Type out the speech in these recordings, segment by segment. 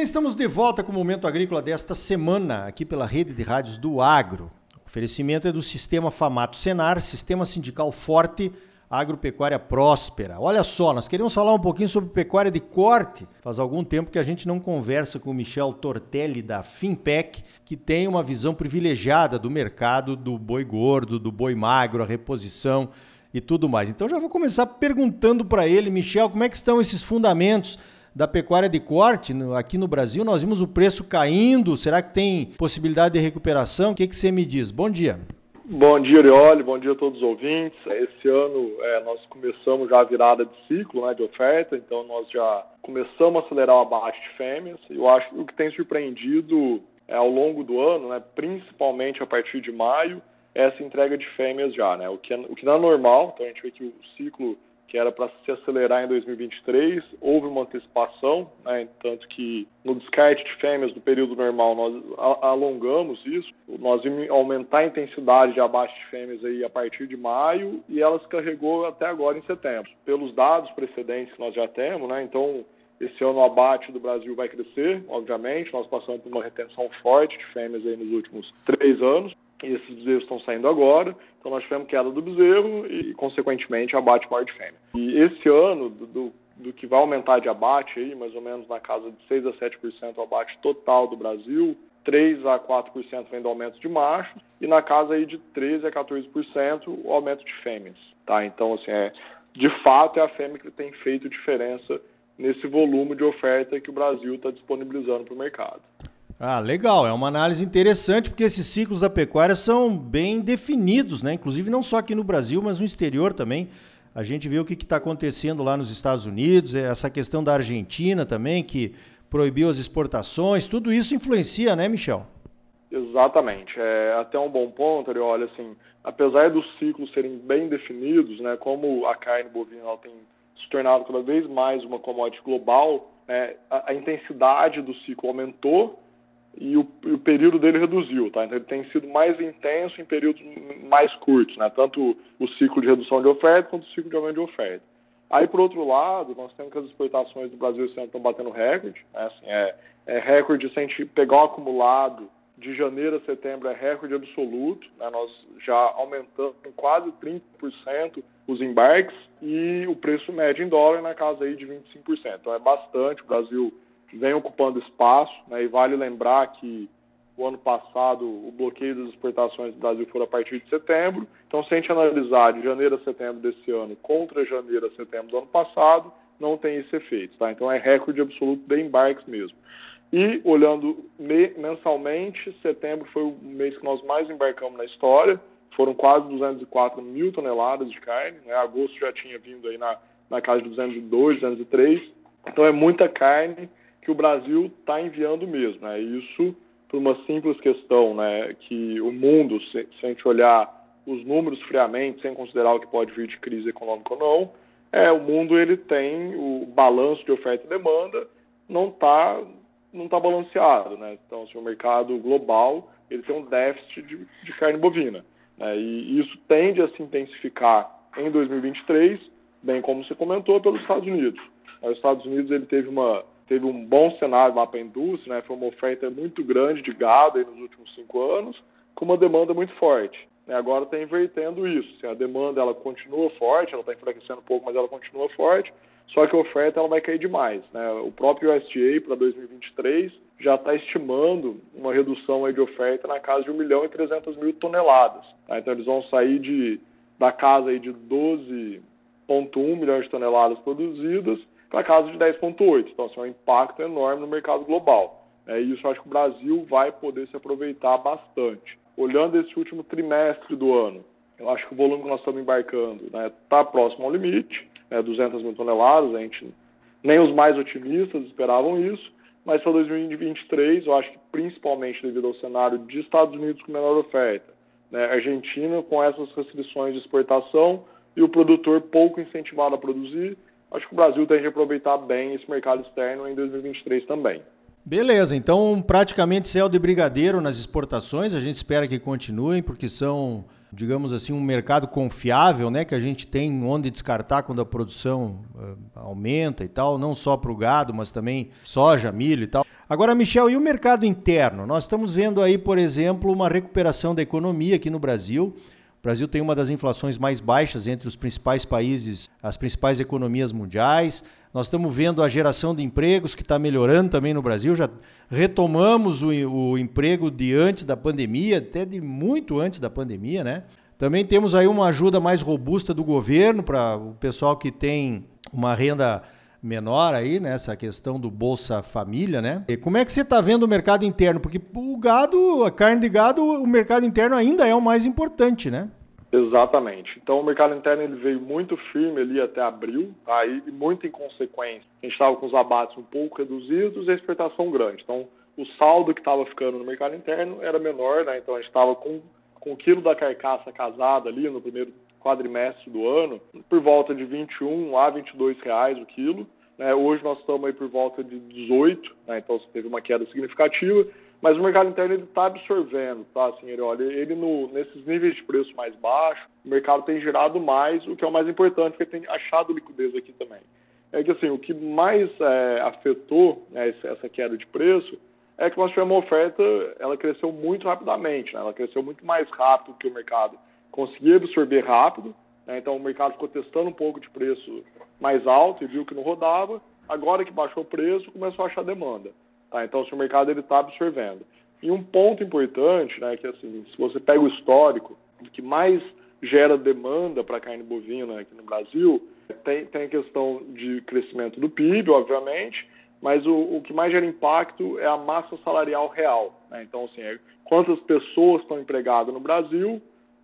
bem, estamos de volta com o Momento Agrícola desta semana, aqui pela rede de rádios do Agro. O oferecimento é do Sistema Famato Senar, Sistema Sindical Forte, Agropecuária Próspera. Olha só, nós queremos falar um pouquinho sobre pecuária de corte. Faz algum tempo que a gente não conversa com o Michel Tortelli da Finpec, que tem uma visão privilegiada do mercado do boi gordo, do boi magro, a reposição e tudo mais. Então já vou começar perguntando para ele, Michel, como é que estão esses fundamentos da pecuária de corte aqui no Brasil. Nós vimos o preço caindo. Será que tem possibilidade de recuperação? O que, que você me diz? Bom dia. Bom dia, Orioli. Bom dia a todos os ouvintes. Esse ano é, nós começamos já a virada de ciclo né, de oferta, então nós já começamos a acelerar o abate de fêmeas. Eu acho que o que tem surpreendido é, ao longo do ano, né, principalmente a partir de maio, é essa entrega de fêmeas já. Né, o, que é, o que não é normal, então a gente vê que o ciclo que era para se acelerar em 2023, houve uma antecipação, né, tanto que no descarte de fêmeas do período normal nós alongamos isso, nós vimos aumentar a intensidade de abate de fêmeas aí a partir de maio e ela se carregou até agora em setembro. Pelos dados precedentes que nós já temos, né, então esse ano o abate do Brasil vai crescer, obviamente, nós passamos por uma retenção forte de fêmeas aí nos últimos três anos, esses bezerros estão saindo agora, então nós tivemos queda do bezerro e, consequentemente, abate maior de fêmea. E esse ano, do, do, do, que vai aumentar de abate, aí, mais ou menos na casa de 6 a 7% o abate total do Brasil, 3 a 4% vem do aumento de machos, e na casa aí de 13 a 14% o aumento de fêmeas. Tá? Então, assim, é, de fato, é a fêmea que tem feito diferença nesse volume de oferta que o Brasil está disponibilizando para o mercado. Ah, legal. É uma análise interessante porque esses ciclos da pecuária são bem definidos, né? Inclusive não só aqui no Brasil, mas no exterior também. A gente vê o que está acontecendo lá nos Estados Unidos, é essa questão da Argentina também, que proibiu as exportações. Tudo isso influencia, né, Michel? Exatamente. É até um bom ponto, olha assim, apesar dos ciclos serem bem definidos, né, como a carne bovina ela tem se tornado cada vez mais uma commodity global, né, a, a intensidade do ciclo aumentou e o, o, período dele reduziu, tá? Então ele tem sido mais intenso em períodos mais curtos, né? Tanto o ciclo de redução de oferta quanto o ciclo de aumento de oferta. Aí, por outro lado, nós temos que as exportações do Brasil esse ano estão batendo recorde, né? Assim, é, é recorde se a gente pegar o acumulado de janeiro a setembro é recorde absoluto, né? nós já aumentamos quase 30% os embarques e o preço médio em dólar na casa aí de 25%. Então é bastante, o Brasil vem ocupando espaço, né, e vale lembrar que o ano passado o bloqueio das exportações do Brasil foi a partir de setembro, então se a gente analisar de janeiro a setembro desse ano contra janeiro a setembro do ano passado, não tem esse efeito, tá? Então é recorde absoluto de embarques mesmo. E olhando mensalmente, setembro foi o mês que nós mais embarcamos na história, foram quase 204 mil toneladas de carne, né? agosto já tinha vindo aí na, na casa de 202, 203, então é muita carne que o Brasil está enviando mesmo. Né? Isso por uma simples questão, né, que o mundo, se, se, a gente olhar os números friamente, sem considerar o que pode vir de crise econômica ou não, é, o mundo ele tem o balanço de oferta e demanda não está não tá balanceado, né? Então, assim, o mercado global ele tem um déficit de, de carne bovina, né? E isso tende a se intensificar em 2023, bem como você comentou, pelos Estados Unidos. Os Estados Unidos ele teve uma teve um bom cenário lá para a indústria, né? foi uma oferta muito grande de gado nos últimos cinco anos, com uma demanda muito forte. Né? Agora está invertendo isso. Assim, a demanda ela continua forte, ela está enfraquecendo um pouco, mas ela continua forte, só que a oferta ela vai cair demais. Né? O próprio USDA para 2023 já está estimando uma redução aí de oferta na casa de 1 milhão e 300 mil toneladas. Tá? Então eles vão sair de, da casa aí de 12,1 milhões de toneladas produzidas para casa de 10,8. Então, assim, é um impacto enorme no mercado global. É, isso acho que o Brasil vai poder se aproveitar bastante. Olhando esse último trimestre do ano, eu acho que o volume que nós estamos embarcando está né, tá próximo ao limite, né, 200 mil toneladas, a gente, nem os mais otimistas esperavam isso, mas para 2023, eu acho que principalmente devido ao cenário de Estados Unidos com menor oferta, né, Argentina com essas restrições de exportação e o produtor pouco incentivado a produzir, acho que o Brasil tem que aproveitar bem esse mercado externo em 2023 também. Beleza, então praticamente céu de brigadeiro nas exportações, a gente espera que continuem, porque são digamos assim, um mercado confiável, né? Que a gente tem onde descartar quando a produção uh, aumenta e tal, não só para o gado, mas também soja, milho e tal. Agora, Michel, e o mercado interno? Nós estamos vendo aí, por exemplo, uma recuperação da economia aqui no Brasil. O Brasil tem uma das inflações mais baixas entre os principais países, as principais economias mundiais. Nós estamos vendo a geração de empregos que está melhorando também no Brasil. Já retomamos o, o emprego de antes da pandemia, até de muito antes da pandemia, né? Também temos aí uma ajuda mais robusta do governo para o pessoal que tem uma renda menor aí, né? questão do Bolsa Família, né? E como é que você está vendo o mercado interno? Porque o gado, a carne de gado, o mercado interno ainda é o mais importante, né? Exatamente. Então o mercado interno ele veio muito firme ali até abril, tá? e muito em consequência. A gente estava com os abates um pouco reduzidos e a exportação grande. Então o saldo que estava ficando no mercado interno era menor, né? Então a gente estava com, com o quilo da carcaça casada ali no primeiro quadrimestre do ano, por volta de 21 a 22 reais o quilo. Né? Hoje nós estamos aí por volta de 18, né? então teve uma queda significativa, mas o mercado interno está absorvendo, tá? Assim, ele olha, ele no, nesses níveis de preço mais baixos, o mercado tem girado mais, o que é o mais importante, porque tem achado liquidez aqui também. É que assim, o que mais é, afetou né, essa queda de preço é que nós tivemos uma oferta, ela cresceu muito rapidamente, né? ela cresceu muito mais rápido que o mercado conseguia absorver rápido, né? então o mercado ficou testando um pouco de preço mais alto e viu que não rodava. Agora que baixou o preço, começou a achar demanda. Tá? Então, se o mercado está absorvendo. E um ponto importante, né, que assim, se você pega o histórico, o que mais gera demanda para carne bovina aqui no Brasil, tem, tem a questão de crescimento do PIB, obviamente, mas o, o que mais gera impacto é a massa salarial real. Né? Então, assim, é quantas pessoas estão empregadas no Brasil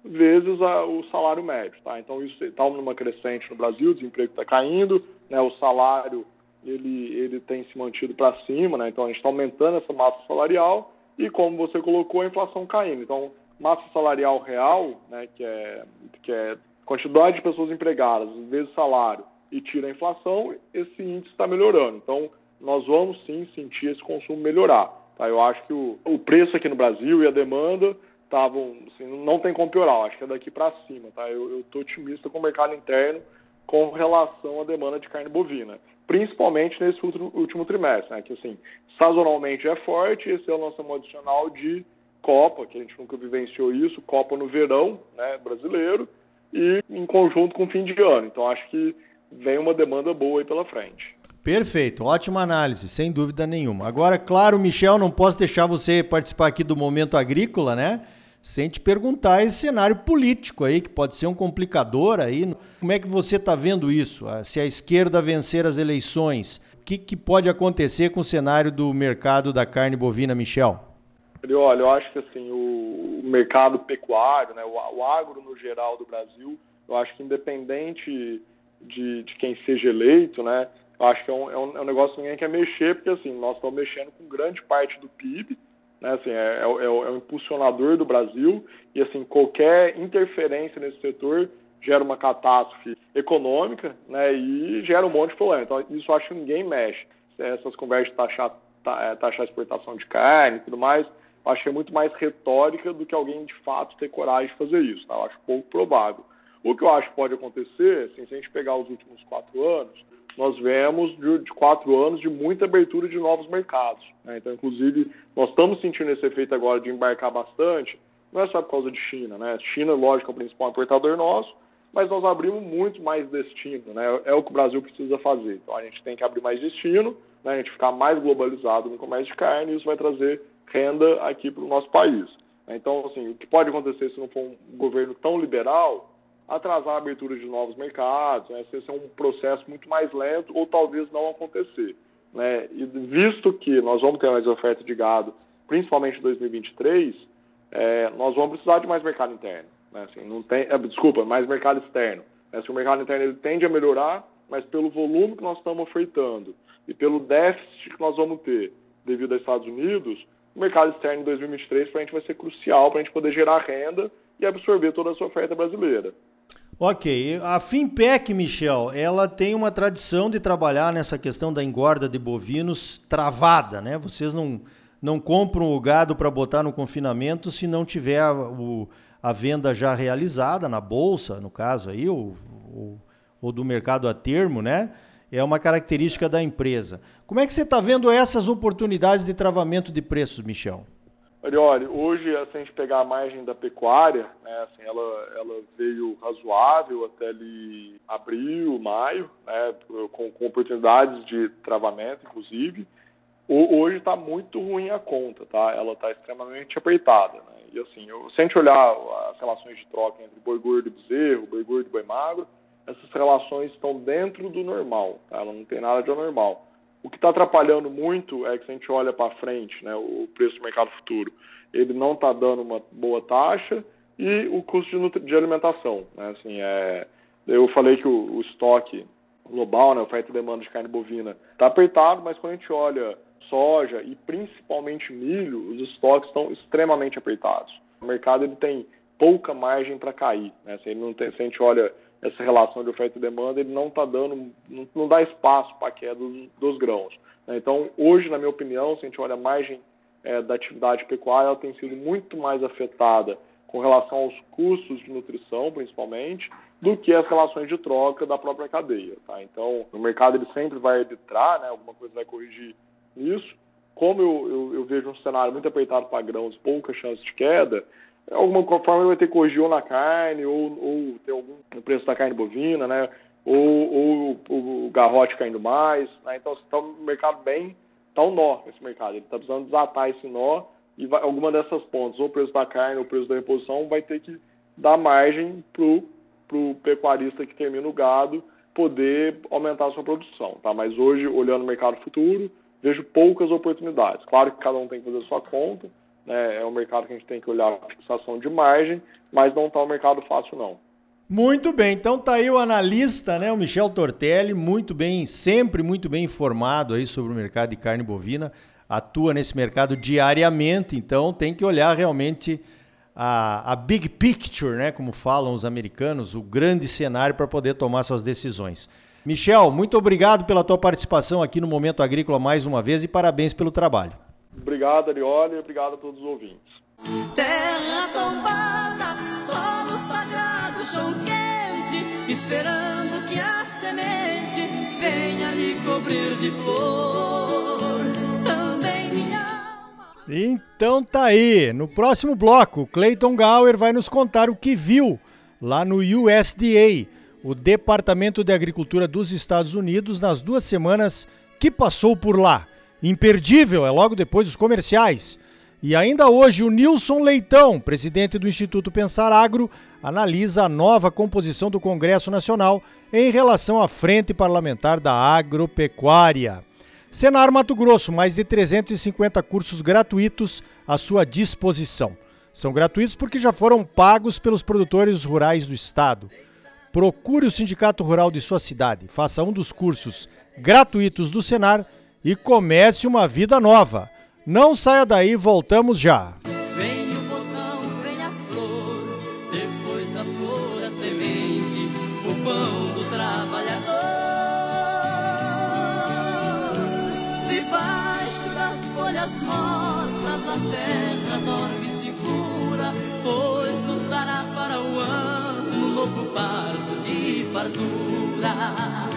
vezes a, o salário médio, tá? Então isso está numa crescente no Brasil, o desemprego está caindo, né? O salário ele ele tem se mantido para cima, né? Então a gente está aumentando essa massa salarial e como você colocou a inflação caindo. Então massa salarial real, né? Que é que é quantidade de pessoas empregadas vezes salário e tira a inflação, esse índice está melhorando. Então nós vamos sim sentir esse consumo melhorar. Tá? Eu acho que o, o preço aqui no Brasil e a demanda estavam, assim, não tem como piorar, acho que é daqui para cima, tá? Eu estou otimista com o mercado interno com relação à demanda de carne bovina, principalmente nesse último, trimestre, né? Que assim, sazonalmente é forte, esse é o nosso adicional de Copa, que a gente nunca vivenciou isso, Copa no verão, né, brasileiro, e em conjunto com o fim de ano. Então acho que vem uma demanda boa aí pela frente. Perfeito, ótima análise, sem dúvida nenhuma. Agora, claro, Michel, não posso deixar você participar aqui do momento agrícola, né? Sem te perguntar esse cenário político aí, que pode ser um complicador aí. Como é que você está vendo isso? Ah, se a esquerda vencer as eleições, o que, que pode acontecer com o cenário do mercado da carne bovina, Michel? Olha, eu acho que assim, o mercado pecuário, né, o agro no geral do Brasil, eu acho que independente de, de quem seja eleito, né, eu acho que é um, é um, é negócio que ninguém quer mexer, porque assim, nós estamos mexendo com grande parte do PIB, né, assim, é, é, é, o, é o impulsionador do Brasil, e assim, qualquer interferência nesse setor gera uma catástrofe econômica né, e gera um monte de problema. Então, isso acho que ninguém mexe. Essas conversas de taxar, é, taxar exportação de carne e tudo mais, acho que é muito mais retórica do que alguém de fato ter coragem de fazer isso. Tá? Acho pouco provável. O que eu acho que pode acontecer, assim, se a gente pegar os últimos quatro anos, nós vemos de, de, quatro anos de muita abertura de novos mercados. Né? Então, inclusive, nós estamos sentindo esse efeito agora de embarcar bastante, não é só por causa de China. Né? China, lógico, é o principal importador nosso, mas nós abrimos muito mais destino. Né? É o que o Brasil precisa fazer. Então, a gente tem que abrir mais destino, né? a gente ficar mais globalizado no comércio de carne, e isso vai trazer renda aqui para o nosso país. Então, assim, o que pode acontecer se não for um governo tão liberal atrasar a abertura de novos mercados, né? esse é um processo muito mais lento ou talvez não acontecer. Né? E visto que nós vamos ter mais oferta de gado, principalmente em 2023, é, nós vamos precisar de mais mercado interno. Né? Assim, não tem, é, desculpa, mais mercado externo. Né? O mercado interno ele tende a melhorar, mas pelo volume que nós estamos ofertando e pelo déficit que nós vamos ter devido aos Estados Unidos, o mercado externo em 2023 para a gente vai ser crucial para a gente poder gerar renda e absorver toda essa oferta brasileira. Ok, a Finpec, Michel, ela tem uma tradição de trabalhar nessa questão da engorda de bovinos travada, né? Vocês não, não compram o gado para botar no confinamento se não tiver o, a venda já realizada na bolsa, no caso aí, ou, ou, ou do mercado a termo, né? É uma característica da empresa. Como é que você está vendo essas oportunidades de travamento de preços, Michel? Olha, hoje, se a gente pegar a margem da pecuária, né, assim, ela, ela veio razoável até ali abril, maio, né, com, com oportunidades de travamento, inclusive. O, hoje está muito ruim a conta, tá? Ela está extremamente apertada. Né? E assim, eu, se a gente olhar as relações de troca entre boi gordo e bezerro, boi gordo e boi magro, essas relações estão dentro do normal, tá? Ela não tem nada de anormal. O que está atrapalhando muito é que se a gente olha para frente, né, o preço do mercado futuro, ele não está dando uma boa taxa e o custo de, de alimentação. Né, assim, é, eu falei que o, o estoque global, né, oferta e demanda de carne bovina, está apertado, mas quando a gente olha soja e principalmente milho, os estoques estão extremamente apertados. O mercado ele tem pouca margem para cair. Né? Se, ele não tem, se a gente olha essa relação de oferta e demanda, ele não está dando, não, não, dá espaço para a queda dos, dos grãos. Né? Então, hoje, na minha opinião, se a gente olha a margem é, da atividade pecuária, ela tem sido muito mais afetada com relação aos custos de nutrição, principalmente, do que as relações de troca da própria cadeia. Tá? Então, o mercado ele sempre vai arbitrar, né? alguma coisa vai corrigir isso. Como eu, eu, eu vejo um cenário muito apertado para grãos, pouca chance de queda, alguma forma vai ter ou na carne, ou, ou ter algum preço da carne bovina, né? Ou, ou o garrote caindo mais. Né? Então, está o mercado bem, está um nó esse mercado. Ele está precisando desatar esse nó e vai, alguma dessas pontas, ou o preço da carne ou o preço da reposição, vai ter que dar margem para o pecuarista que termina o gado poder aumentar a sua produção. Tá? Mas hoje, olhando o mercado futuro, vejo poucas oportunidades. Claro que cada um tem que fazer a sua conta, né? É um mercado que a gente tem que olhar a fixação de margem, mas não está um mercado fácil, não. Muito bem, então tá aí o analista, né, o Michel Tortelli, muito bem, sempre muito bem informado aí sobre o mercado de carne bovina, atua nesse mercado diariamente, então tem que olhar realmente a, a big picture, né, como falam os americanos, o grande cenário para poder tomar suas decisões. Michel, muito obrigado pela tua participação aqui no Momento Agrícola mais uma vez e parabéns pelo trabalho. Obrigado, Arioli, e obrigado a todos os ouvintes. Terra tombada, solo sagrado, chão quente, esperando que a semente venha lhe cobrir de flor. Também minha alma. Então tá aí. No próximo bloco, Clayton Gower vai nos contar o que viu lá no USDA, o Departamento de Agricultura dos Estados Unidos, nas duas semanas que passou por lá. Imperdível, é logo depois dos comerciais. E ainda hoje, o Nilson Leitão, presidente do Instituto Pensar Agro, analisa a nova composição do Congresso Nacional em relação à Frente Parlamentar da Agropecuária. Senar Mato Grosso, mais de 350 cursos gratuitos à sua disposição. São gratuitos porque já foram pagos pelos produtores rurais do estado. Procure o Sindicato Rural de sua cidade, faça um dos cursos gratuitos do Senar e comece uma vida nova. Não saia daí, voltamos já. Vem o botão, vem a flor, depois da flor a semente, o pão do trabalhador. Debaixo das folhas mortas a terra dorme segura, pois nos dará para o ano um novo parto de fartura.